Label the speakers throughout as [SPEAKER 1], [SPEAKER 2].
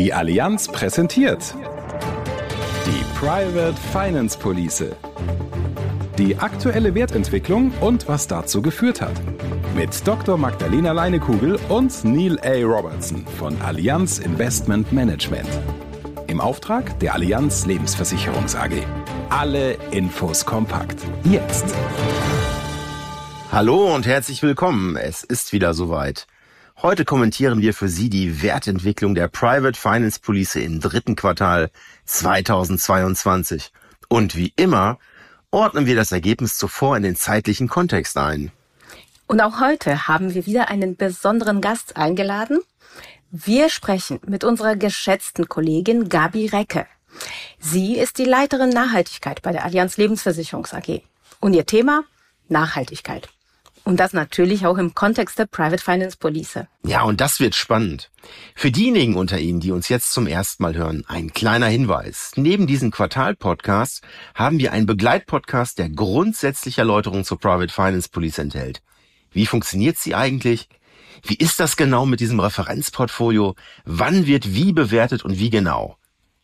[SPEAKER 1] Die Allianz präsentiert die Private Finance Police. Die aktuelle Wertentwicklung und was dazu geführt hat. Mit Dr. Magdalena Leinekugel und Neil A. Robertson von Allianz Investment Management. Im Auftrag der Allianz Lebensversicherungs AG. Alle Infos kompakt. Jetzt.
[SPEAKER 2] Hallo und herzlich willkommen. Es ist wieder soweit. Heute kommentieren wir für Sie die Wertentwicklung der Private Finance Police im dritten Quartal 2022. Und wie immer ordnen wir das Ergebnis zuvor in den zeitlichen Kontext ein.
[SPEAKER 3] Und auch heute haben wir wieder einen besonderen Gast eingeladen. Wir sprechen mit unserer geschätzten Kollegin Gabi Recke. Sie ist die Leiterin Nachhaltigkeit bei der Allianz Lebensversicherungs AG. Und ihr Thema? Nachhaltigkeit. Und das natürlich auch im Kontext der Private Finance Police.
[SPEAKER 2] Ja, und das wird spannend. Für diejenigen unter Ihnen, die uns jetzt zum ersten Mal hören, ein kleiner Hinweis. Neben diesem Quartal-Podcast haben wir einen Begleitpodcast, der grundsätzliche Erläuterungen zur Private Finance Police enthält. Wie funktioniert sie eigentlich? Wie ist das genau mit diesem Referenzportfolio? Wann wird wie bewertet und wie genau?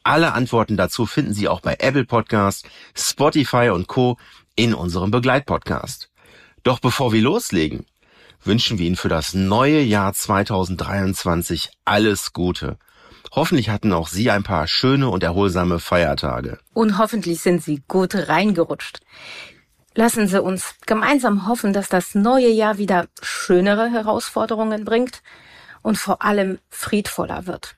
[SPEAKER 2] Alle Antworten dazu finden Sie auch bei Apple Podcast, Spotify und Co. in unserem Begleitpodcast. Doch bevor wir loslegen, wünschen wir Ihnen für das neue Jahr 2023 alles Gute. Hoffentlich hatten auch Sie ein paar schöne und erholsame Feiertage.
[SPEAKER 3] Und hoffentlich sind Sie gut reingerutscht. Lassen Sie uns gemeinsam hoffen, dass das neue Jahr wieder schönere Herausforderungen bringt und vor allem friedvoller wird.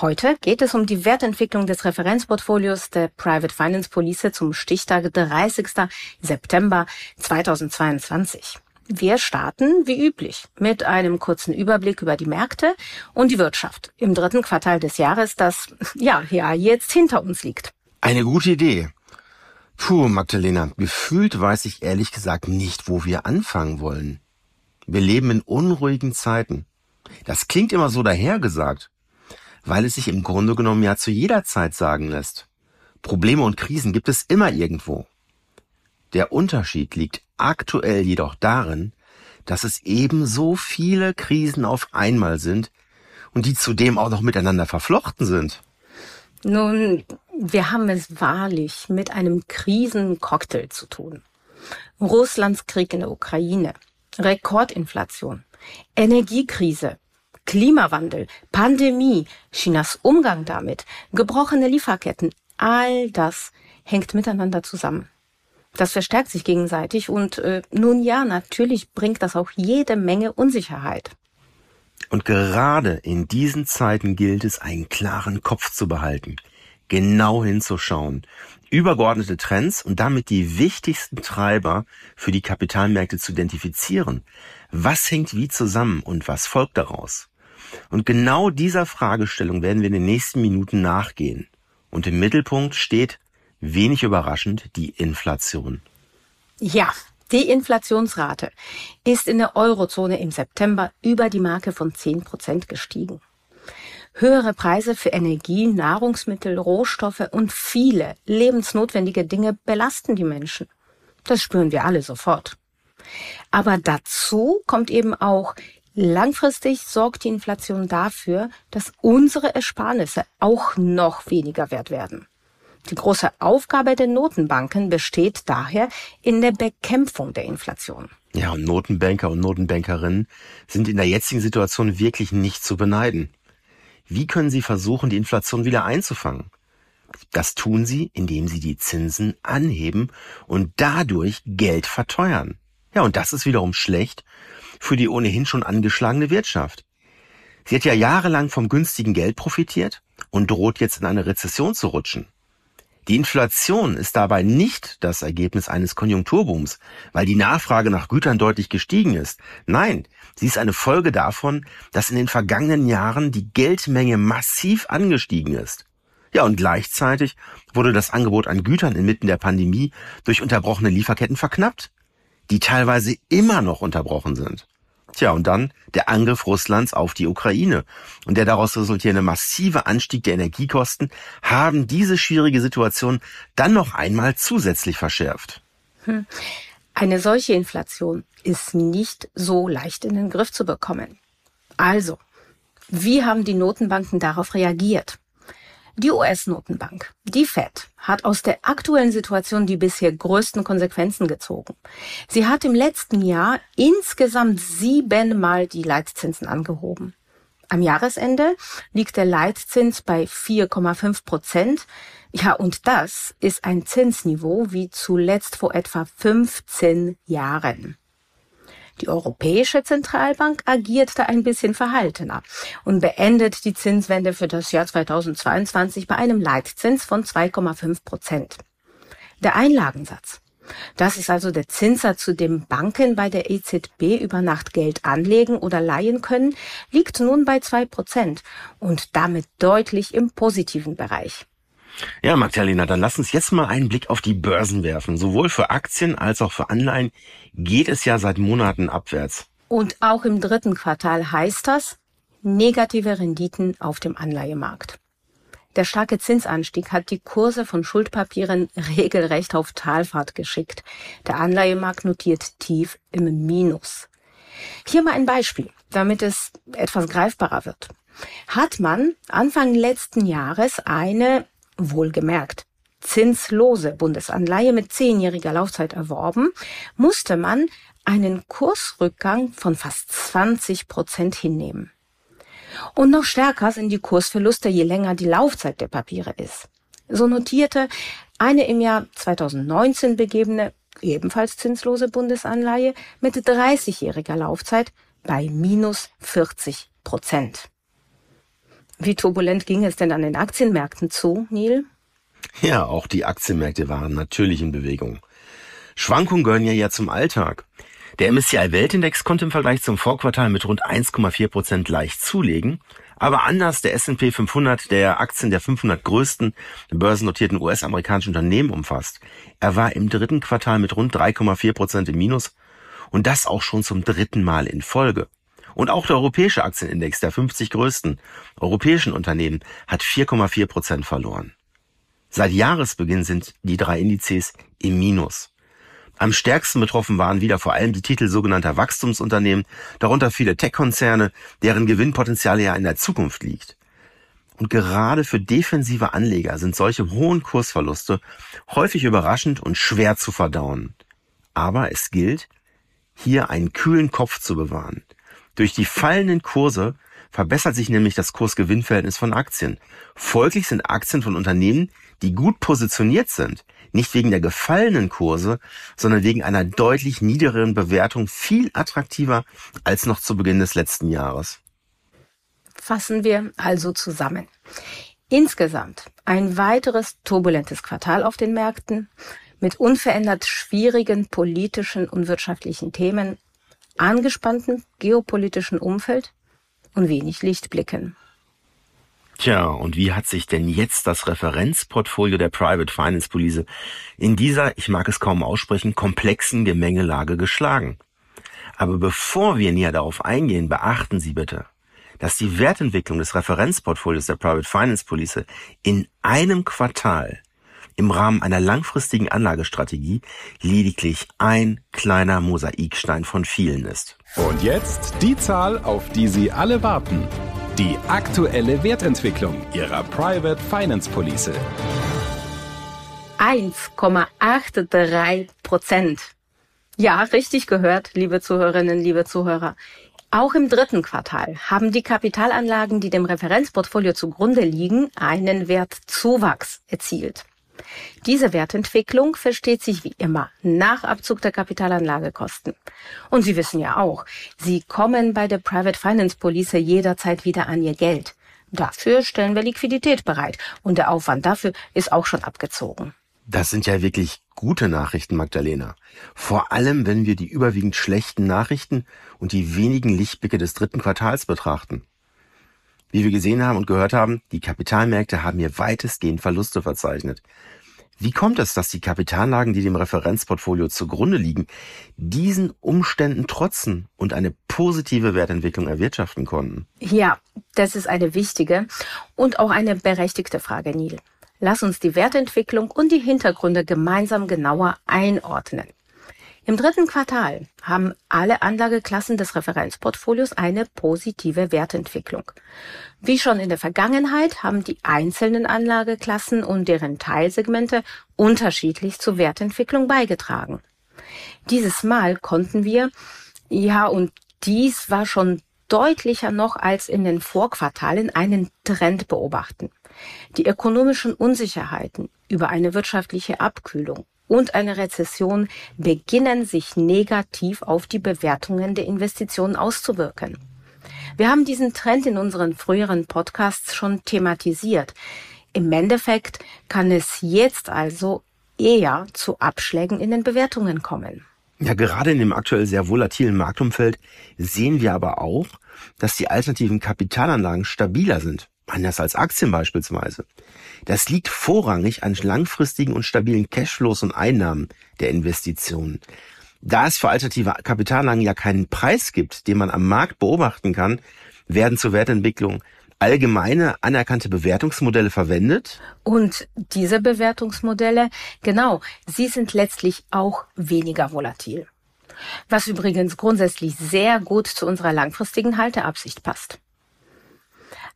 [SPEAKER 3] Heute geht es um die Wertentwicklung des Referenzportfolios der Private Finance Police zum Stichtag 30. September 2022. Wir starten, wie üblich, mit einem kurzen Überblick über die Märkte und die Wirtschaft im dritten Quartal des Jahres, das, ja, ja, jetzt hinter uns liegt.
[SPEAKER 2] Eine gute Idee. Puh, Magdalena, gefühlt weiß ich ehrlich gesagt nicht, wo wir anfangen wollen. Wir leben in unruhigen Zeiten. Das klingt immer so dahergesagt weil es sich im Grunde genommen ja zu jeder Zeit sagen lässt. Probleme und Krisen gibt es immer irgendwo. Der Unterschied liegt aktuell jedoch darin, dass es eben so viele Krisen auf einmal sind und die zudem auch noch miteinander verflochten sind.
[SPEAKER 3] Nun, wir haben es wahrlich mit einem Krisencocktail zu tun. Russlands Krieg in der Ukraine, Rekordinflation, Energiekrise, Klimawandel, Pandemie, Chinas Umgang damit, gebrochene Lieferketten, all das hängt miteinander zusammen. Das verstärkt sich gegenseitig und äh, nun ja, natürlich bringt das auch jede Menge Unsicherheit.
[SPEAKER 2] Und gerade in diesen Zeiten gilt es, einen klaren Kopf zu behalten, genau hinzuschauen, übergeordnete Trends und damit die wichtigsten Treiber für die Kapitalmärkte zu identifizieren. Was hängt wie zusammen und was folgt daraus? Und genau dieser Fragestellung werden wir in den nächsten Minuten nachgehen. Und im Mittelpunkt steht, wenig überraschend, die Inflation.
[SPEAKER 3] Ja, die Inflationsrate ist in der Eurozone im September über die Marke von 10 Prozent gestiegen. Höhere Preise für Energie, Nahrungsmittel, Rohstoffe und viele lebensnotwendige Dinge belasten die Menschen. Das spüren wir alle sofort. Aber dazu kommt eben auch Langfristig sorgt die Inflation dafür, dass unsere Ersparnisse auch noch weniger wert werden. Die große Aufgabe der Notenbanken besteht daher in der Bekämpfung der Inflation.
[SPEAKER 2] Ja, und Notenbanker und Notenbankerinnen sind in der jetzigen Situation wirklich nicht zu beneiden. Wie können sie versuchen, die Inflation wieder einzufangen? Das tun sie, indem sie die Zinsen anheben und dadurch Geld verteuern. Ja, und das ist wiederum schlecht für die ohnehin schon angeschlagene Wirtschaft. Sie hat ja jahrelang vom günstigen Geld profitiert und droht jetzt in eine Rezession zu rutschen. Die Inflation ist dabei nicht das Ergebnis eines Konjunkturbooms, weil die Nachfrage nach Gütern deutlich gestiegen ist. Nein, sie ist eine Folge davon, dass in den vergangenen Jahren die Geldmenge massiv angestiegen ist. Ja, und gleichzeitig wurde das Angebot an Gütern inmitten der Pandemie durch unterbrochene Lieferketten verknappt, die teilweise immer noch unterbrochen sind. Tja, und dann der Angriff Russlands auf die Ukraine und der daraus resultierende massive Anstieg der Energiekosten haben diese schwierige Situation dann noch einmal zusätzlich verschärft.
[SPEAKER 3] Hm. Eine solche Inflation ist nicht so leicht in den Griff zu bekommen. Also, Wie haben die Notenbanken darauf reagiert? Die US-Notenbank, die Fed, hat aus der aktuellen Situation die bisher größten Konsequenzen gezogen. Sie hat im letzten Jahr insgesamt siebenmal die Leitzinsen angehoben. Am Jahresende liegt der Leitzins bei 4,5 Prozent. Ja, und das ist ein Zinsniveau wie zuletzt vor etwa 15 Jahren. Die Europäische Zentralbank agiert da ein bisschen verhaltener und beendet die Zinswende für das Jahr 2022 bei einem Leitzins von 2,5 Prozent. Der Einlagensatz. Das ist also der Zinssatz, zu dem Banken bei der EZB über Nacht Geld anlegen oder leihen können, liegt nun bei zwei Prozent und damit deutlich im positiven Bereich.
[SPEAKER 2] Ja, Magdalena, dann lass uns jetzt mal einen Blick auf die Börsen werfen. Sowohl für Aktien als auch für Anleihen geht es ja seit Monaten abwärts.
[SPEAKER 3] Und auch im dritten Quartal heißt das negative Renditen auf dem Anleihemarkt. Der starke Zinsanstieg hat die Kurse von Schuldpapieren regelrecht auf Talfahrt geschickt. Der Anleihemarkt notiert tief im Minus. Hier mal ein Beispiel, damit es etwas greifbarer wird. Hat man Anfang letzten Jahres eine wohlgemerkt zinslose Bundesanleihe mit zehnjähriger Laufzeit erworben, musste man einen Kursrückgang von fast 20 Prozent hinnehmen. Und noch stärker sind die Kursverluste, je länger die Laufzeit der Papiere ist. So notierte eine im Jahr 2019 begebene, ebenfalls zinslose Bundesanleihe mit 30-jähriger Laufzeit bei minus 40 Prozent. Wie turbulent ging es denn an den Aktienmärkten zu, Neil?
[SPEAKER 2] Ja, auch die Aktienmärkte waren natürlich in Bewegung. Schwankungen gehören ja, ja zum Alltag. Der MSCI Weltindex konnte im Vergleich zum Vorquartal mit rund 1,4 Prozent leicht zulegen, aber anders der S&P 500, der Aktien der 500 größten börsennotierten US-amerikanischen Unternehmen umfasst. Er war im dritten Quartal mit rund 3,4 Prozent im Minus und das auch schon zum dritten Mal in Folge. Und auch der europäische Aktienindex der 50 größten europäischen Unternehmen hat 4,4 Prozent verloren. Seit Jahresbeginn sind die drei Indizes im Minus. Am stärksten betroffen waren wieder vor allem die Titel sogenannter Wachstumsunternehmen, darunter viele Tech-Konzerne, deren Gewinnpotenzial ja in der Zukunft liegt. Und gerade für defensive Anleger sind solche hohen Kursverluste häufig überraschend und schwer zu verdauen. Aber es gilt, hier einen kühlen Kopf zu bewahren. Durch die fallenden Kurse verbessert sich nämlich das Kursgewinnverhältnis von Aktien. Folglich sind Aktien von Unternehmen, die gut positioniert sind, nicht wegen der gefallenen Kurse, sondern wegen einer deutlich niedrigeren Bewertung viel attraktiver als noch zu Beginn des letzten Jahres.
[SPEAKER 3] Fassen wir also zusammen. Insgesamt ein weiteres turbulentes Quartal auf den Märkten mit unverändert schwierigen politischen und wirtschaftlichen Themen angespanntem geopolitischen Umfeld und wenig Lichtblicken.
[SPEAKER 2] Tja, und wie hat sich denn jetzt das Referenzportfolio der Private Finance Police in dieser, ich mag es kaum aussprechen, komplexen Gemengelage geschlagen? Aber bevor wir näher darauf eingehen, beachten Sie bitte, dass die Wertentwicklung des Referenzportfolios der Private Finance Police in einem Quartal im Rahmen einer langfristigen Anlagestrategie lediglich ein kleiner Mosaikstein von vielen ist.
[SPEAKER 1] Und jetzt die Zahl, auf die Sie alle warten. Die aktuelle Wertentwicklung Ihrer Private Finance Police.
[SPEAKER 3] 1,83 Prozent. Ja, richtig gehört, liebe Zuhörerinnen, liebe Zuhörer. Auch im dritten Quartal haben die Kapitalanlagen, die dem Referenzportfolio zugrunde liegen, einen Wertzuwachs erzielt. Diese Wertentwicklung versteht sich wie immer nach Abzug der Kapitalanlagekosten. Und Sie wissen ja auch, Sie kommen bei der Private Finance Police jederzeit wieder an Ihr Geld. Dafür stellen wir Liquidität bereit und der Aufwand dafür ist auch schon abgezogen.
[SPEAKER 2] Das sind ja wirklich gute Nachrichten, Magdalena. Vor allem, wenn wir die überwiegend schlechten Nachrichten und die wenigen Lichtblicke des dritten Quartals betrachten. Wie wir gesehen haben und gehört haben, die Kapitalmärkte haben hier weitestgehend Verluste verzeichnet. Wie kommt es, dass die Kapitalanlagen, die dem Referenzportfolio zugrunde liegen, diesen Umständen trotzen und eine positive Wertentwicklung erwirtschaften konnten?
[SPEAKER 3] Ja, das ist eine wichtige und auch eine berechtigte Frage, Neil. Lass uns die Wertentwicklung und die Hintergründe gemeinsam genauer einordnen. Im dritten Quartal haben alle Anlageklassen des Referenzportfolios eine positive Wertentwicklung. Wie schon in der Vergangenheit haben die einzelnen Anlageklassen und deren Teilsegmente unterschiedlich zur Wertentwicklung beigetragen. Dieses Mal konnten wir, ja, und dies war schon deutlicher noch als in den Vorquartalen einen Trend beobachten. Die ökonomischen Unsicherheiten über eine wirtschaftliche Abkühlung und eine Rezession beginnen sich negativ auf die Bewertungen der Investitionen auszuwirken. Wir haben diesen Trend in unseren früheren Podcasts schon thematisiert. Im Endeffekt kann es jetzt also eher zu Abschlägen in den Bewertungen kommen.
[SPEAKER 2] Ja, gerade in dem aktuell sehr volatilen Marktumfeld sehen wir aber auch, dass die alternativen Kapitalanlagen stabiler sind, anders als Aktien beispielsweise. Das liegt vorrangig an langfristigen und stabilen Cashflows und Einnahmen der Investitionen. Da es für alternative Kapitalanlagen ja keinen Preis gibt, den man am Markt beobachten kann, werden zur Wertentwicklung allgemeine anerkannte Bewertungsmodelle verwendet?
[SPEAKER 3] Und diese Bewertungsmodelle, genau, sie sind letztlich auch weniger volatil. Was übrigens grundsätzlich sehr gut zu unserer langfristigen Halteabsicht passt.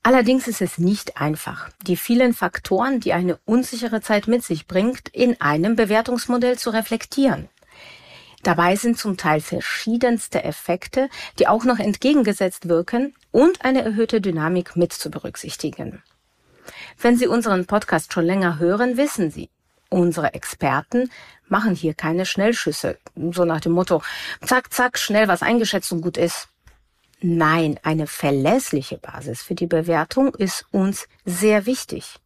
[SPEAKER 3] Allerdings ist es nicht einfach, die vielen Faktoren, die eine unsichere Zeit mit sich bringt, in einem Bewertungsmodell zu reflektieren. Dabei sind zum Teil verschiedenste Effekte, die auch noch entgegengesetzt wirken und eine erhöhte Dynamik mit zu berücksichtigen. Wenn Sie unseren Podcast schon länger hören, wissen Sie, unsere Experten machen hier keine Schnellschüsse, so nach dem Motto, zack, zack, schnell was eingeschätzt und gut ist. Nein, eine verlässliche Basis für die Bewertung ist uns sehr wichtig.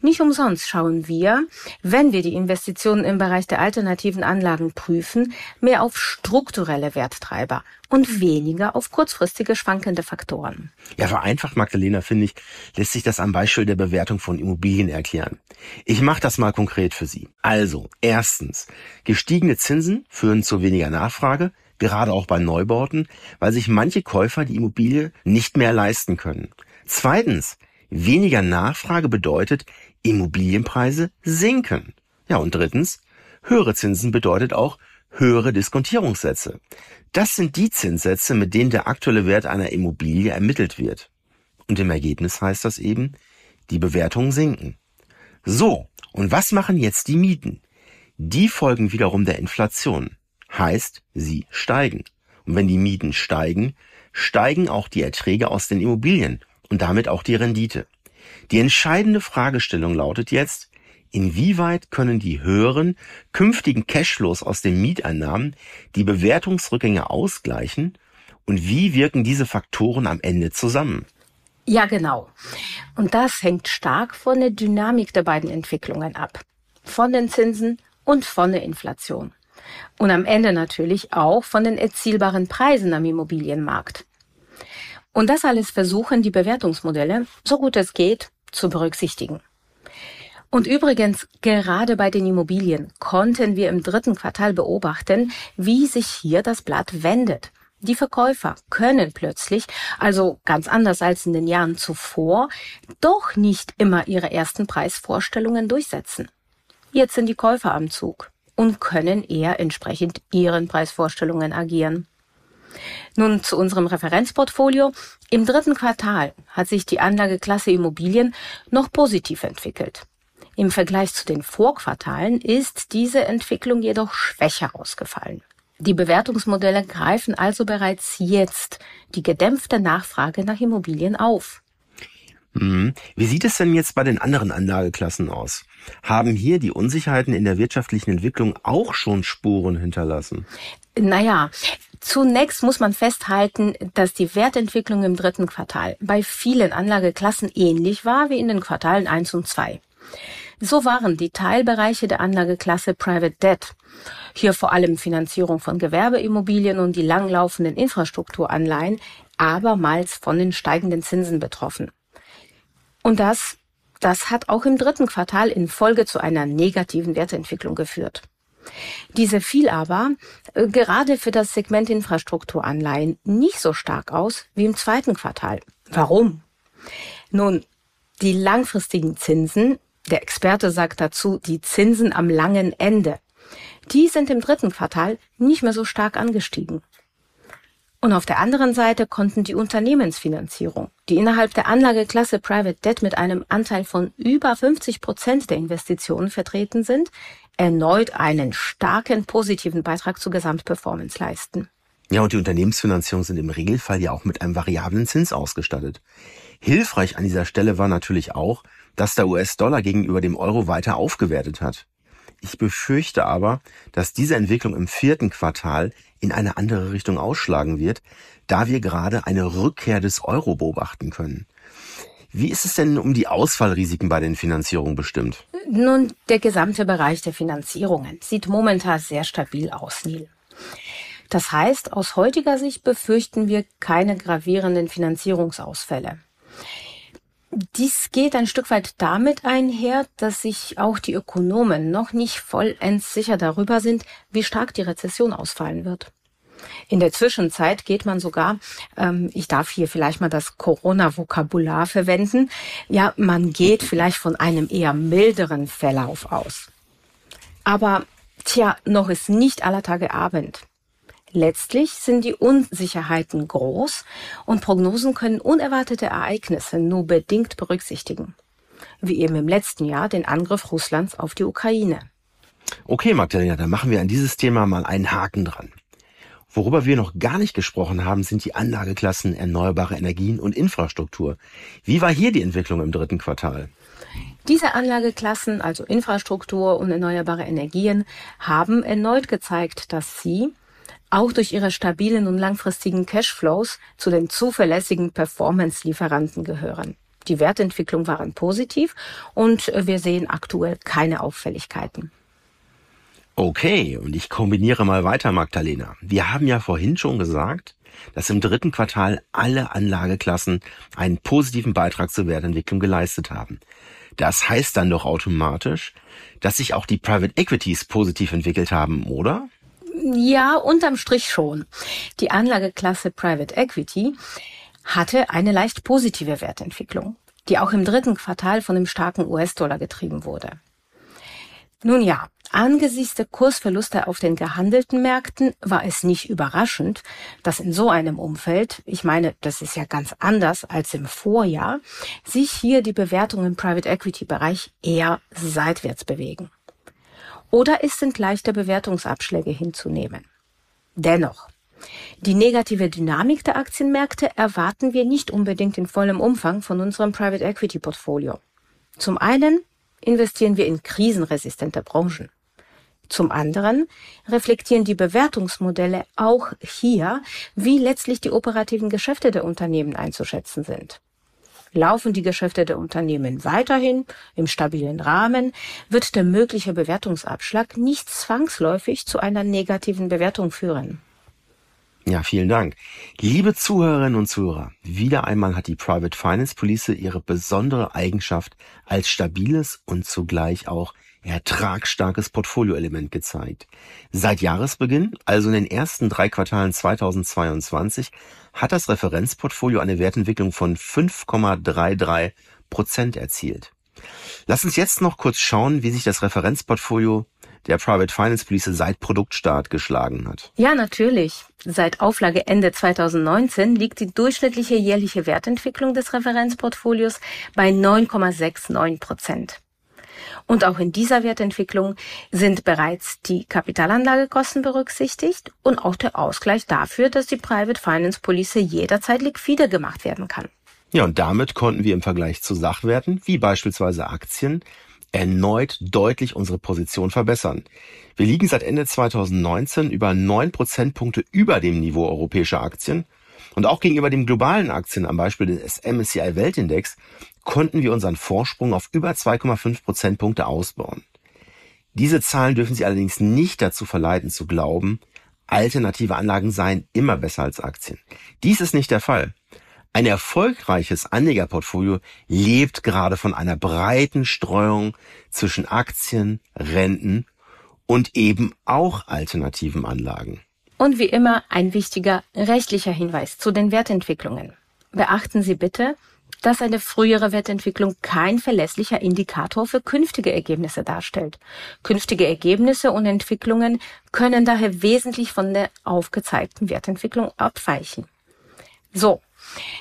[SPEAKER 3] Nicht umsonst schauen wir, wenn wir die Investitionen im Bereich der alternativen Anlagen prüfen, mehr auf strukturelle Werttreiber und weniger auf kurzfristige schwankende Faktoren.
[SPEAKER 2] Ja, vereinfacht, Magdalena, finde ich, lässt sich das am Beispiel der Bewertung von Immobilien erklären. Ich mache das mal konkret für Sie. Also, erstens, gestiegene Zinsen führen zu weniger Nachfrage, gerade auch bei Neubauten, weil sich manche Käufer die Immobilie nicht mehr leisten können. Zweitens, Weniger Nachfrage bedeutet, Immobilienpreise sinken. Ja, und drittens, höhere Zinsen bedeutet auch höhere Diskontierungssätze. Das sind die Zinssätze, mit denen der aktuelle Wert einer Immobilie ermittelt wird. Und im Ergebnis heißt das eben, die Bewertungen sinken. So, und was machen jetzt die Mieten? Die folgen wiederum der Inflation. Heißt, sie steigen. Und wenn die Mieten steigen, steigen auch die Erträge aus den Immobilien und damit auch die Rendite. Die entscheidende Fragestellung lautet jetzt, inwieweit können die höheren künftigen Cashflows aus den Mieteinnahmen die Bewertungsrückgänge ausgleichen und wie wirken diese Faktoren am Ende zusammen?
[SPEAKER 3] Ja, genau. Und das hängt stark von der Dynamik der beiden Entwicklungen ab. Von den Zinsen und von der Inflation. Und am Ende natürlich auch von den erzielbaren Preisen am Immobilienmarkt. Und das alles versuchen die Bewertungsmodelle, so gut es geht, zu berücksichtigen. Und übrigens, gerade bei den Immobilien konnten wir im dritten Quartal beobachten, wie sich hier das Blatt wendet. Die Verkäufer können plötzlich, also ganz anders als in den Jahren zuvor, doch nicht immer ihre ersten Preisvorstellungen durchsetzen. Jetzt sind die Käufer am Zug und können eher entsprechend ihren Preisvorstellungen agieren. Nun zu unserem Referenzportfolio. Im dritten Quartal hat sich die Anlageklasse Immobilien noch positiv entwickelt. Im Vergleich zu den Vorquartalen ist diese Entwicklung jedoch schwächer ausgefallen. Die Bewertungsmodelle greifen also bereits jetzt die gedämpfte Nachfrage nach Immobilien auf.
[SPEAKER 2] Mhm. Wie sieht es denn jetzt bei den anderen Anlageklassen aus? Haben hier die Unsicherheiten in der wirtschaftlichen Entwicklung auch schon Spuren hinterlassen?
[SPEAKER 3] Naja, Zunächst muss man festhalten, dass die Wertentwicklung im dritten Quartal bei vielen Anlageklassen ähnlich war wie in den Quartalen 1 und 2. So waren die Teilbereiche der Anlageklasse Private Debt, hier vor allem Finanzierung von Gewerbeimmobilien und die langlaufenden Infrastrukturanleihen, abermals von den steigenden Zinsen betroffen. Und das, das hat auch im dritten Quartal in Folge zu einer negativen Wertentwicklung geführt. Diese fiel aber äh, gerade für das Segment Infrastrukturanleihen nicht so stark aus wie im zweiten Quartal. Warum? Nun, die langfristigen Zinsen, der Experte sagt dazu, die Zinsen am langen Ende, Die sind im dritten Quartal nicht mehr so stark angestiegen. Und auf der anderen Seite konnten die Unternehmensfinanzierung, die innerhalb der Anlageklasse Private Debt mit einem Anteil von über 50 Prozent der Investitionen vertreten sind, erneut einen starken positiven Beitrag zur Gesamtperformance leisten.
[SPEAKER 2] Ja, und die Unternehmensfinanzierung sind im Regelfall ja auch mit einem variablen Zins ausgestattet. Hilfreich an dieser Stelle war natürlich auch, dass der US-Dollar gegenüber dem Euro weiter aufgewertet hat. Ich befürchte aber, dass diese Entwicklung im vierten Quartal in eine andere Richtung ausschlagen wird, da wir gerade eine Rückkehr des Euro beobachten können. Wie ist es denn um die Ausfallrisiken bei den Finanzierungen bestimmt?
[SPEAKER 3] Nun, der gesamte Bereich der Finanzierungen sieht momentan sehr stabil aus, Neil. Das heißt, aus heutiger Sicht befürchten wir keine gravierenden Finanzierungsausfälle. Dies geht ein Stück weit damit einher, dass sich auch die Ökonomen noch nicht vollends sicher darüber sind, wie stark die Rezession ausfallen wird. In der Zwischenzeit geht man sogar, ähm, ich darf hier vielleicht mal das Corona-Vokabular verwenden, ja, man geht vielleicht von einem eher milderen Verlauf aus. Aber, tja, noch ist nicht aller Tage Abend. Letztlich sind die Unsicherheiten groß und Prognosen können unerwartete Ereignisse nur bedingt berücksichtigen. Wie eben im letzten Jahr den Angriff Russlands auf die Ukraine.
[SPEAKER 2] Okay, Magdalena, dann machen wir an dieses Thema mal einen Haken dran. Worüber wir noch gar nicht gesprochen haben, sind die Anlageklassen erneuerbare Energien und Infrastruktur. Wie war hier die Entwicklung im dritten Quartal?
[SPEAKER 3] Diese Anlageklassen, also Infrastruktur und erneuerbare Energien, haben erneut gezeigt, dass sie auch durch ihre stabilen und langfristigen Cashflows zu den zuverlässigen Performance-Lieferanten gehören. Die Wertentwicklung waren positiv und wir sehen aktuell keine Auffälligkeiten.
[SPEAKER 2] Okay, und ich kombiniere mal weiter, Magdalena. Wir haben ja vorhin schon gesagt, dass im dritten Quartal alle Anlageklassen einen positiven Beitrag zur Wertentwicklung geleistet haben. Das heißt dann doch automatisch, dass sich auch die Private Equities positiv entwickelt haben, oder?
[SPEAKER 3] Ja, unterm Strich schon. Die Anlageklasse Private Equity hatte eine leicht positive Wertentwicklung, die auch im dritten Quartal von dem starken US-Dollar getrieben wurde. Nun ja, angesichts der Kursverluste auf den gehandelten Märkten war es nicht überraschend, dass in so einem Umfeld, ich meine, das ist ja ganz anders als im Vorjahr, sich hier die Bewertungen im Private Equity Bereich eher seitwärts bewegen. Oder es sind leichte Bewertungsabschläge hinzunehmen. Dennoch, die negative Dynamik der Aktienmärkte erwarten wir nicht unbedingt in vollem Umfang von unserem Private Equity Portfolio. Zum einen investieren wir in krisenresistente Branchen. Zum anderen reflektieren die Bewertungsmodelle auch hier, wie letztlich die operativen Geschäfte der Unternehmen einzuschätzen sind. Laufen die Geschäfte der Unternehmen weiterhin im stabilen Rahmen, wird der mögliche Bewertungsabschlag nicht zwangsläufig zu einer negativen Bewertung führen.
[SPEAKER 2] Ja, vielen Dank. Liebe Zuhörerinnen und Zuhörer, wieder einmal hat die Private Finance Police ihre besondere Eigenschaft als stabiles und zugleich auch ertragsstarkes Portfolioelement gezeigt. Seit Jahresbeginn, also in den ersten drei Quartalen 2022, hat das Referenzportfolio eine Wertentwicklung von 5,33 Prozent erzielt. Lass uns jetzt noch kurz schauen, wie sich das Referenzportfolio der Private Finance Police seit Produktstart geschlagen hat.
[SPEAKER 3] Ja, natürlich. Seit Auflage Ende 2019 liegt die durchschnittliche jährliche Wertentwicklung des Referenzportfolios bei 9,69 Prozent. Und auch in dieser Wertentwicklung sind bereits die Kapitalanlagekosten berücksichtigt und auch der Ausgleich dafür, dass die Private Finance Police jederzeit liquide gemacht werden kann.
[SPEAKER 2] Ja, und damit konnten wir im Vergleich zu Sachwerten, wie beispielsweise Aktien, erneut deutlich unsere Position verbessern. Wir liegen seit Ende 2019 über neun Prozentpunkte über dem Niveau europäischer Aktien und auch gegenüber dem globalen Aktien am Beispiel des MSCI Weltindex konnten wir unseren Vorsprung auf über 2,5 Prozentpunkte ausbauen. Diese Zahlen dürfen Sie allerdings nicht dazu verleiten zu glauben, alternative Anlagen seien immer besser als Aktien. Dies ist nicht der Fall. Ein erfolgreiches Anlegerportfolio lebt gerade von einer breiten Streuung zwischen Aktien, Renten und eben auch alternativen Anlagen.
[SPEAKER 3] Und wie immer ein wichtiger rechtlicher Hinweis zu den Wertentwicklungen. Beachten Sie bitte, dass eine frühere Wertentwicklung kein verlässlicher Indikator für künftige Ergebnisse darstellt. Künftige Ergebnisse und Entwicklungen können daher wesentlich von der aufgezeigten Wertentwicklung abweichen. So,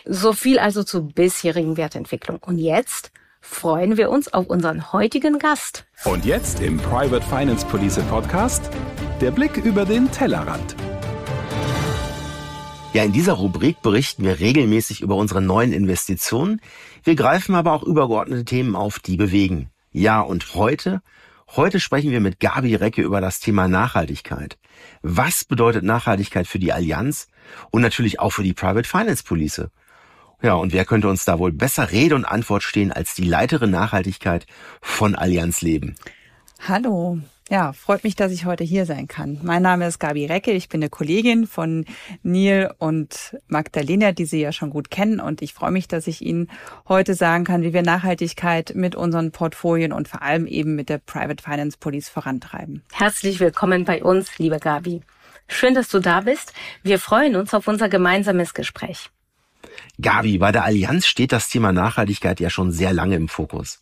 [SPEAKER 3] so viel also zur bisherigen Wertentwicklung. Und jetzt freuen wir uns auf unseren heutigen Gast.
[SPEAKER 1] Und jetzt im Private Finance Police Podcast der Blick über den Tellerrand.
[SPEAKER 2] Ja, in dieser Rubrik berichten wir regelmäßig über unsere neuen Investitionen. Wir greifen aber auch übergeordnete Themen auf, die bewegen. Ja, und heute, heute sprechen wir mit Gabi Recke über das Thema Nachhaltigkeit. Was bedeutet Nachhaltigkeit für die Allianz und natürlich auch für die Private Finance Police? Ja, und wer könnte uns da wohl besser Rede und Antwort stehen als die Leiterin Nachhaltigkeit von Allianz Leben?
[SPEAKER 4] Hallo. Ja, freut mich, dass ich heute hier sein kann. Mein Name ist Gabi Recke. Ich bin eine Kollegin von Neil und Magdalena, die Sie ja schon gut kennen. Und ich freue mich, dass ich Ihnen heute sagen kann, wie wir Nachhaltigkeit mit unseren Portfolien und vor allem eben mit der Private Finance Police vorantreiben.
[SPEAKER 3] Herzlich willkommen bei uns, liebe Gabi. Schön, dass du da bist. Wir freuen uns auf unser gemeinsames Gespräch.
[SPEAKER 2] Gabi, bei der Allianz steht das Thema Nachhaltigkeit ja schon sehr lange im Fokus.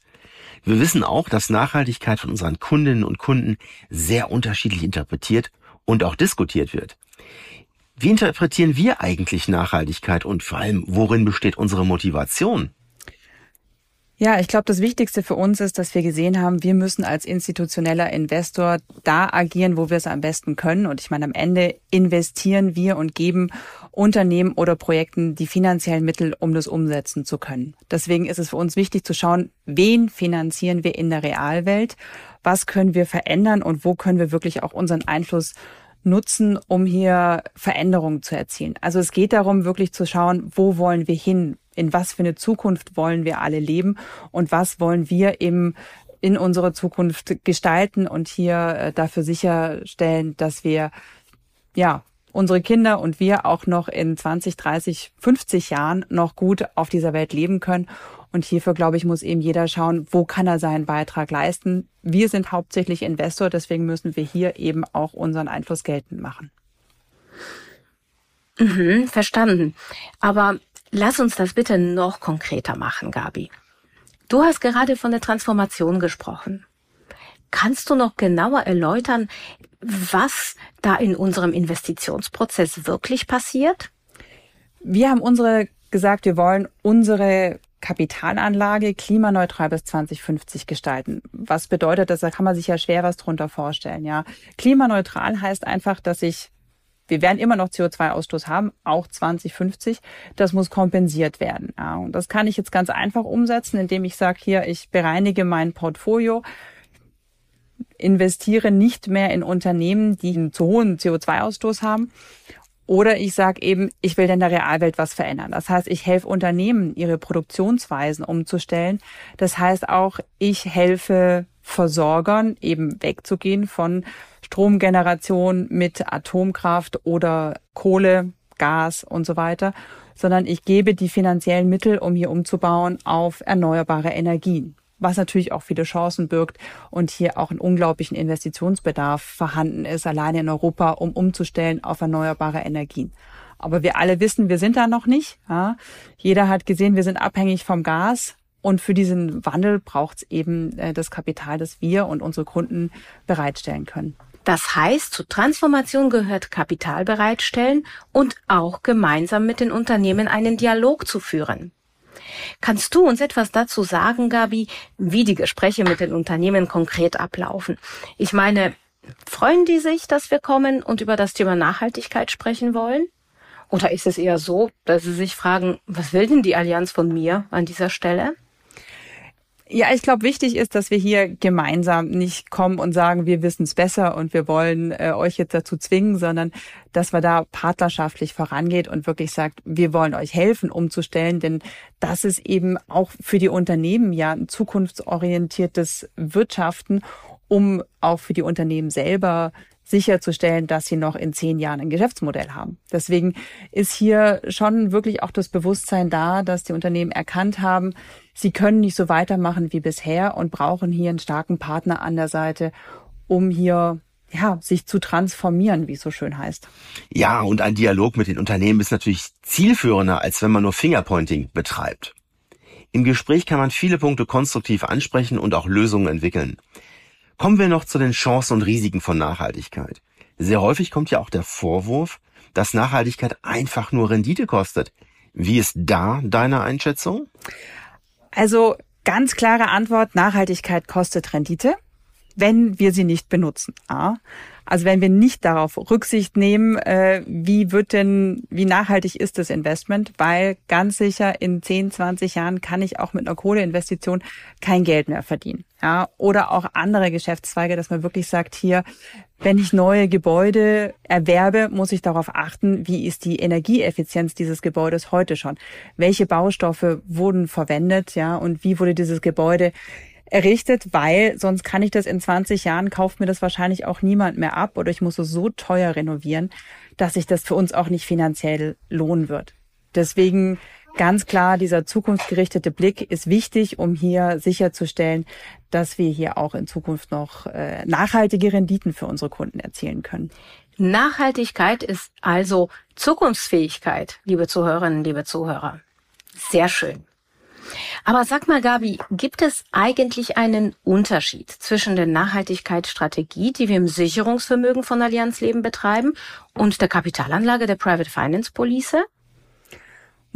[SPEAKER 2] Wir wissen auch, dass Nachhaltigkeit von unseren Kundinnen und Kunden sehr unterschiedlich interpretiert und auch diskutiert wird. Wie interpretieren wir eigentlich Nachhaltigkeit und vor allem, worin besteht unsere Motivation?
[SPEAKER 4] Ja, ich glaube, das Wichtigste für uns ist, dass wir gesehen haben, wir müssen als institutioneller Investor da agieren, wo wir es am besten können. Und ich meine, am Ende investieren wir und geben Unternehmen oder Projekten die finanziellen Mittel, um das umsetzen zu können. Deswegen ist es für uns wichtig zu schauen, wen finanzieren wir in der Realwelt, was können wir verändern und wo können wir wirklich auch unseren Einfluss nutzen, um hier Veränderungen zu erzielen. Also es geht darum, wirklich zu schauen, wo wollen wir hin? In was für eine Zukunft wollen wir alle leben? Und was wollen wir im in unsere Zukunft gestalten und hier äh, dafür sicherstellen, dass wir ja unsere Kinder und wir auch noch in 20, 30, 50 Jahren noch gut auf dieser Welt leben können. Und hierfür, glaube ich, muss eben jeder schauen, wo kann er seinen Beitrag leisten. Wir sind hauptsächlich Investor, deswegen müssen wir hier eben auch unseren Einfluss geltend machen.
[SPEAKER 3] Mhm, verstanden. Aber lass uns das bitte noch konkreter machen, Gabi. Du hast gerade von der Transformation gesprochen. Kannst du noch genauer erläutern, was da in unserem Investitionsprozess wirklich passiert?
[SPEAKER 4] Wir haben unsere gesagt, wir wollen unsere Kapitalanlage klimaneutral bis 2050 gestalten. Was bedeutet das? Da kann man sich ja schwer was drunter vorstellen, ja. Klimaneutral heißt einfach, dass ich wir werden immer noch CO2-Ausstoß haben, auch 2050. Das muss kompensiert werden. Ja, und das kann ich jetzt ganz einfach umsetzen, indem ich sage, hier, ich bereinige mein Portfolio, investiere nicht mehr in Unternehmen, die einen zu hohen CO2-Ausstoß haben. Oder ich sage eben, ich will in der Realwelt was verändern. Das heißt, ich helfe Unternehmen, ihre Produktionsweisen umzustellen. Das heißt auch, ich helfe Versorgern eben wegzugehen von Stromgeneration mit Atomkraft oder Kohle, Gas und so weiter, sondern ich gebe die finanziellen Mittel, um hier umzubauen auf erneuerbare Energien was natürlich auch viele Chancen birgt und hier auch einen unglaublichen Investitionsbedarf vorhanden ist, alleine in Europa, um umzustellen auf erneuerbare Energien. Aber wir alle wissen, wir sind da noch nicht. Ja. Jeder hat gesehen, wir sind abhängig vom Gas. Und für diesen Wandel braucht es eben äh, das Kapital, das wir und unsere Kunden bereitstellen können.
[SPEAKER 3] Das heißt, zur Transformation gehört Kapital bereitstellen und auch gemeinsam mit den Unternehmen einen Dialog zu führen. Kannst du uns etwas dazu sagen, Gabi, wie die Gespräche mit den Unternehmen konkret ablaufen? Ich meine, freuen die sich, dass wir kommen und über das Thema Nachhaltigkeit sprechen wollen? Oder ist es eher so, dass sie sich fragen, was will denn die Allianz von mir an dieser Stelle?
[SPEAKER 4] Ja, ich glaube, wichtig ist, dass wir hier gemeinsam nicht kommen und sagen, wir wissen es besser und wir wollen äh, euch jetzt dazu zwingen, sondern dass wir da partnerschaftlich vorangeht und wirklich sagt, wir wollen euch helfen, umzustellen, denn das ist eben auch für die Unternehmen ja ein zukunftsorientiertes Wirtschaften, um auch für die Unternehmen selber sicherzustellen, dass sie noch in zehn Jahren ein Geschäftsmodell haben. Deswegen ist hier schon wirklich auch das Bewusstsein da, dass die Unternehmen erkannt haben, sie können nicht so weitermachen wie bisher und brauchen hier einen starken Partner an der Seite, um hier ja, sich zu transformieren, wie es so schön heißt.
[SPEAKER 2] Ja, und ein Dialog mit den Unternehmen ist natürlich zielführender, als wenn man nur Fingerpointing betreibt. Im Gespräch kann man viele Punkte konstruktiv ansprechen und auch Lösungen entwickeln. Kommen wir noch zu den Chancen und Risiken von Nachhaltigkeit. Sehr häufig kommt ja auch der Vorwurf, dass Nachhaltigkeit einfach nur Rendite kostet. Wie ist da deine Einschätzung?
[SPEAKER 4] Also ganz klare Antwort, Nachhaltigkeit kostet Rendite, wenn wir sie nicht benutzen. Also wenn wir nicht darauf Rücksicht nehmen, äh, wie wird denn, wie nachhaltig ist das Investment, weil ganz sicher in 10, 20 Jahren kann ich auch mit einer Kohleinvestition kein Geld mehr verdienen. Ja, oder auch andere Geschäftszweige, dass man wirklich sagt, hier, wenn ich neue Gebäude erwerbe, muss ich darauf achten, wie ist die Energieeffizienz dieses Gebäudes heute schon? Welche Baustoffe wurden verwendet, ja, und wie wurde dieses Gebäude errichtet, weil sonst kann ich das in 20 Jahren, kauft mir das wahrscheinlich auch niemand mehr ab oder ich muss es so teuer renovieren, dass sich das für uns auch nicht finanziell lohnen wird. Deswegen ganz klar, dieser zukunftsgerichtete Blick ist wichtig, um hier sicherzustellen, dass wir hier auch in Zukunft noch äh, nachhaltige Renditen für unsere Kunden erzielen können.
[SPEAKER 3] Nachhaltigkeit ist also Zukunftsfähigkeit, liebe Zuhörerinnen, liebe Zuhörer. Sehr schön. Aber sag mal, Gabi, gibt es eigentlich einen Unterschied zwischen der Nachhaltigkeitsstrategie, die wir im Sicherungsvermögen von Allianz Leben betreiben, und der Kapitalanlage der Private Finance Police?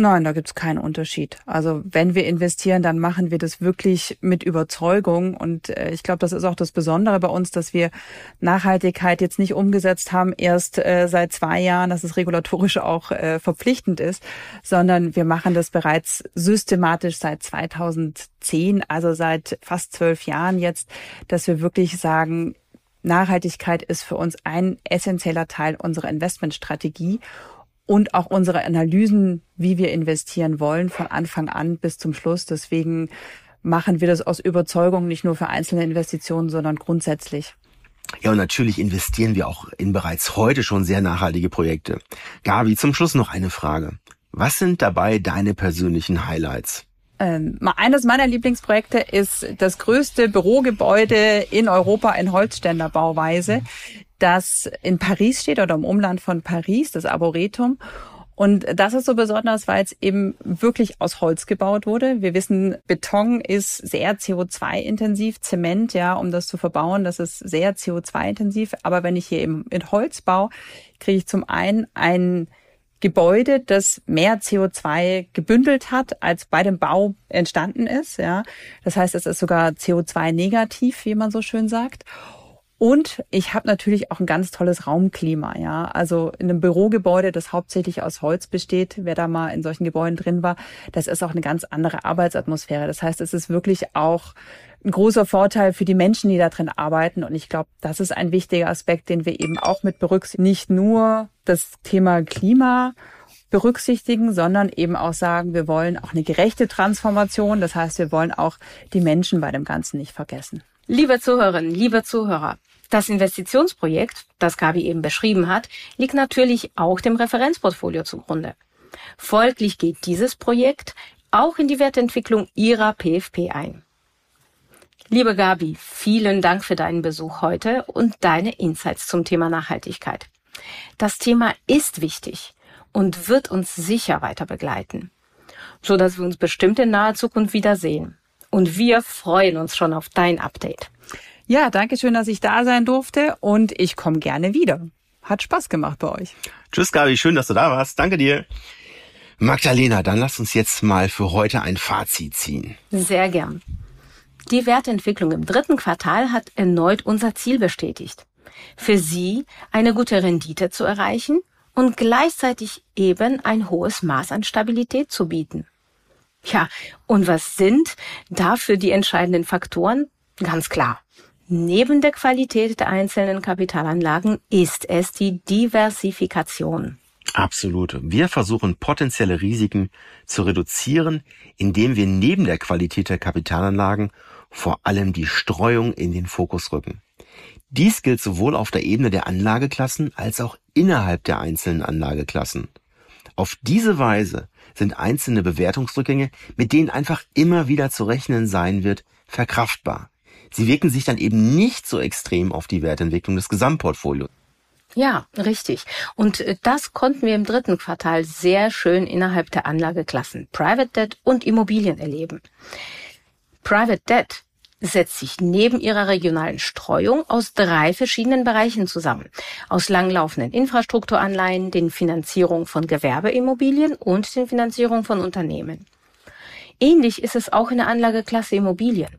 [SPEAKER 4] Nein, da gibt's keinen Unterschied. Also wenn wir investieren, dann machen wir das wirklich mit Überzeugung. Und äh, ich glaube, das ist auch das Besondere bei uns, dass wir Nachhaltigkeit jetzt nicht umgesetzt haben, erst äh, seit zwei Jahren, dass es regulatorisch auch äh, verpflichtend ist, sondern wir machen das bereits systematisch seit 2010, also seit fast zwölf Jahren jetzt, dass wir wirklich sagen, Nachhaltigkeit ist für uns ein essentieller Teil unserer Investmentstrategie und auch unsere Analysen, wie wir investieren wollen, von Anfang an bis zum Schluss. Deswegen machen wir das aus Überzeugung nicht nur für einzelne Investitionen, sondern grundsätzlich.
[SPEAKER 2] Ja, und natürlich investieren wir auch in bereits heute schon sehr nachhaltige Projekte. Gabi, zum Schluss noch eine Frage. Was sind dabei deine persönlichen Highlights?
[SPEAKER 4] Ähm, eines meiner Lieblingsprojekte ist das größte Bürogebäude in Europa in Holzständerbauweise das in Paris steht oder im Umland von Paris, das Arboretum. Und das ist so besonders, weil es eben wirklich aus Holz gebaut wurde. Wir wissen, Beton ist sehr CO2-intensiv, Zement, ja, um das zu verbauen, das ist sehr CO2-intensiv. Aber wenn ich hier eben in Holz baue, kriege ich zum einen ein Gebäude, das mehr CO2 gebündelt hat, als bei dem Bau entstanden ist, ja. Das heißt, es ist sogar CO2-negativ, wie man so schön sagt. Und ich habe natürlich auch ein ganz tolles Raumklima, ja. Also in einem Bürogebäude, das hauptsächlich aus Holz besteht, wer da mal in solchen Gebäuden drin war, das ist auch eine ganz andere Arbeitsatmosphäre. Das heißt, es ist wirklich auch ein großer Vorteil für die Menschen, die da drin arbeiten. Und ich glaube, das ist ein wichtiger Aspekt, den wir eben auch mit berücksichtigen. Nicht nur das Thema Klima berücksichtigen, sondern eben auch sagen, wir wollen auch eine gerechte Transformation. Das heißt, wir wollen auch die Menschen bei dem Ganzen nicht vergessen.
[SPEAKER 3] Liebe Zuhörerinnen, liebe Zuhörer, das Investitionsprojekt, das Gabi eben beschrieben hat, liegt natürlich auch dem Referenzportfolio zugrunde. Folglich geht dieses Projekt auch in die Wertentwicklung Ihrer PFP ein. Liebe Gabi, vielen Dank für deinen Besuch heute und deine Insights zum Thema Nachhaltigkeit. Das Thema ist wichtig und wird uns sicher weiter begleiten, so dass wir uns bestimmt in naher Zukunft wiedersehen. Und wir freuen uns schon auf dein Update.
[SPEAKER 4] Ja, danke schön, dass ich da sein durfte und ich komme gerne wieder. Hat Spaß gemacht bei euch.
[SPEAKER 2] Tschüss, Gabi. Schön, dass du da warst. Danke dir. Magdalena, dann lass uns jetzt mal für heute ein Fazit ziehen.
[SPEAKER 3] Sehr gern. Die Wertentwicklung im dritten Quartal hat erneut unser Ziel bestätigt. Für Sie eine gute Rendite zu erreichen und gleichzeitig eben ein hohes Maß an Stabilität zu bieten. Ja, und was sind dafür die entscheidenden Faktoren? Ganz klar. Neben der Qualität der einzelnen Kapitalanlagen ist es die Diversifikation.
[SPEAKER 2] Absolut. Wir versuchen potenzielle Risiken zu reduzieren, indem wir neben der Qualität der Kapitalanlagen vor allem die Streuung in den Fokus rücken. Dies gilt sowohl auf der Ebene der Anlageklassen als auch innerhalb der einzelnen Anlageklassen. Auf diese Weise sind einzelne Bewertungsrückgänge, mit denen einfach immer wieder zu rechnen sein wird, verkraftbar. Sie wirken sich dann eben nicht so extrem auf die Wertentwicklung des Gesamtportfolios.
[SPEAKER 3] Ja, richtig. Und äh, das konnten wir im dritten Quartal sehr schön innerhalb der Anlageklassen Private Debt und Immobilien erleben. Private Debt setzt sich neben ihrer regionalen Streuung aus drei verschiedenen Bereichen zusammen. Aus langlaufenden Infrastrukturanleihen, den Finanzierung von Gewerbeimmobilien und den Finanzierung von Unternehmen. Ähnlich ist es auch in der Anlageklasse Immobilien.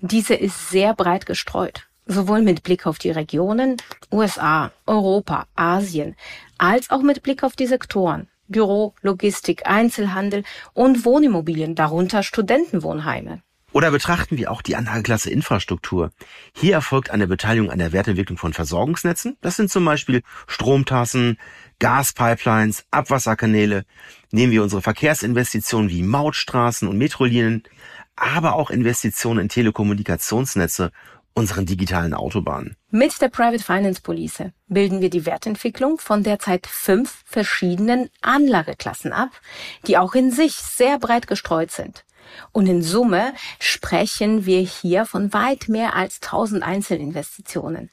[SPEAKER 3] Diese ist sehr breit gestreut, sowohl mit Blick auf die Regionen USA, Europa, Asien, als auch mit Blick auf die Sektoren Büro, Logistik, Einzelhandel und Wohnimmobilien, darunter Studentenwohnheime.
[SPEAKER 2] Oder betrachten wir auch die Anlageklasse Infrastruktur. Hier erfolgt eine Beteiligung an der Wertentwicklung von Versorgungsnetzen. Das sind zum Beispiel Stromtassen, Gaspipelines, Abwasserkanäle. Nehmen wir unsere Verkehrsinvestitionen wie Mautstraßen und Metrolinien, aber auch Investitionen in Telekommunikationsnetze, unseren digitalen Autobahnen.
[SPEAKER 3] Mit der Private Finance Police bilden wir die Wertentwicklung von derzeit fünf verschiedenen Anlageklassen ab, die auch in sich sehr breit gestreut sind. Und in Summe sprechen wir hier von weit mehr als 1000 Einzelinvestitionen.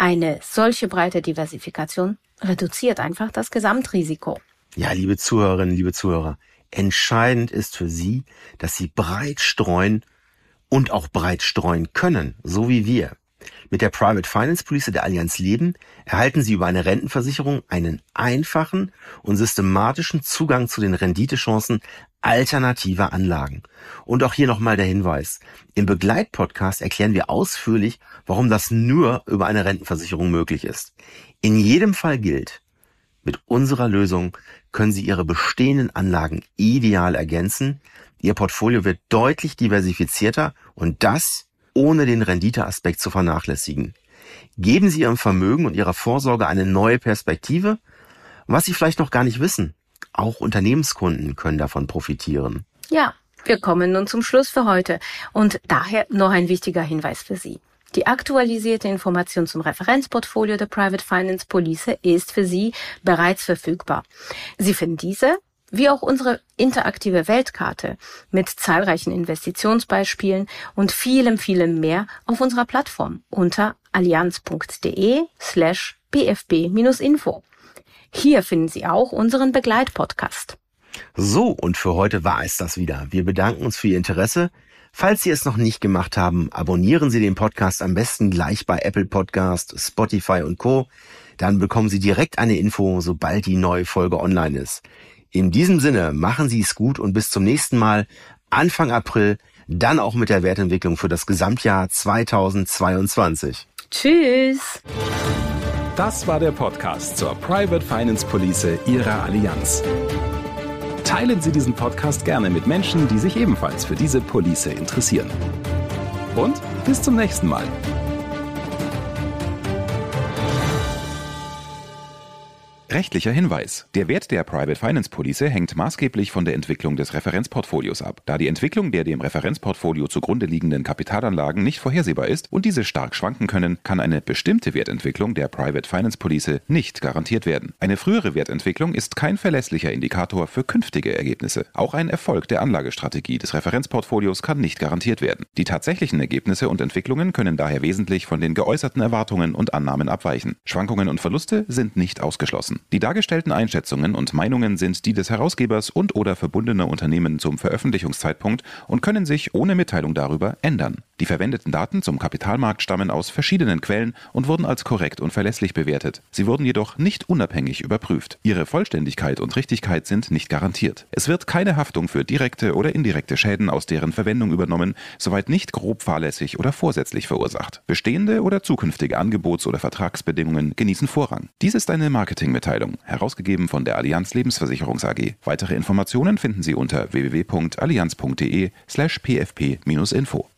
[SPEAKER 3] Eine solche breite Diversifikation reduziert einfach das Gesamtrisiko.
[SPEAKER 2] Ja, liebe Zuhörerinnen, liebe Zuhörer, entscheidend ist für Sie, dass Sie breit streuen und auch breit streuen können, so wie wir. Mit der Private Finance Police der Allianz Leben erhalten Sie über eine Rentenversicherung einen einfachen und systematischen Zugang zu den Renditechancen alternativer Anlagen. Und auch hier nochmal der Hinweis. Im Begleitpodcast erklären wir ausführlich, warum das nur über eine Rentenversicherung möglich ist. In jedem Fall gilt, mit unserer Lösung können Sie Ihre bestehenden Anlagen ideal ergänzen. Ihr Portfolio wird deutlich diversifizierter und das ohne den Renditeaspekt zu vernachlässigen. Geben Sie Ihrem Vermögen und Ihrer Vorsorge eine neue Perspektive, was Sie vielleicht noch gar nicht wissen. Auch Unternehmenskunden können davon profitieren.
[SPEAKER 3] Ja, wir kommen nun zum Schluss für heute und daher noch ein wichtiger Hinweis für Sie. Die aktualisierte Information zum Referenzportfolio der Private Finance Police ist für Sie bereits verfügbar. Sie finden diese wie auch unsere interaktive Weltkarte mit zahlreichen Investitionsbeispielen und vielem, vielem mehr auf unserer Plattform unter allianz.de slash bfb-info. Hier finden Sie auch unseren Begleitpodcast.
[SPEAKER 2] So, und für heute war es das wieder. Wir bedanken uns für Ihr Interesse. Falls Sie es noch nicht gemacht haben, abonnieren Sie den Podcast am besten gleich bei Apple Podcast, Spotify und Co. Dann bekommen Sie direkt eine Info, sobald die neue Folge online ist. In diesem Sinne, machen Sie es gut und bis zum nächsten Mal, Anfang April, dann auch mit der Wertentwicklung für das Gesamtjahr 2022.
[SPEAKER 3] Tschüss!
[SPEAKER 1] Das war der Podcast zur Private Finance Police Ihrer Allianz. Teilen Sie diesen Podcast gerne mit Menschen, die sich ebenfalls für diese Police interessieren. Und bis zum nächsten Mal.
[SPEAKER 5] Rechtlicher Hinweis. Der Wert der Private Finance Police hängt maßgeblich von der Entwicklung des Referenzportfolios ab. Da die Entwicklung der dem Referenzportfolio zugrunde liegenden Kapitalanlagen nicht vorhersehbar ist und diese stark schwanken können, kann eine bestimmte Wertentwicklung der Private Finance Police nicht garantiert werden. Eine frühere Wertentwicklung ist kein verlässlicher Indikator für künftige Ergebnisse. Auch ein Erfolg der Anlagestrategie des Referenzportfolios kann nicht garantiert werden. Die tatsächlichen Ergebnisse und Entwicklungen können daher wesentlich von den geäußerten Erwartungen und Annahmen abweichen. Schwankungen und Verluste sind nicht ausgeschlossen. Die dargestellten Einschätzungen und Meinungen sind die des Herausgebers und oder verbundener Unternehmen zum Veröffentlichungszeitpunkt und können sich ohne Mitteilung darüber ändern. Die verwendeten Daten zum Kapitalmarkt stammen aus verschiedenen Quellen und wurden als korrekt und verlässlich bewertet. Sie wurden jedoch nicht unabhängig überprüft. Ihre Vollständigkeit und Richtigkeit sind nicht garantiert. Es wird keine Haftung für direkte oder indirekte Schäden aus deren Verwendung übernommen, soweit nicht grob fahrlässig oder vorsätzlich verursacht. Bestehende oder zukünftige Angebots- oder Vertragsbedingungen genießen Vorrang. Dies ist eine Marketingmitteilung, herausgegeben von der Allianz Lebensversicherungs AG. Weitere Informationen finden Sie unter www.allianz.de/pfp-info.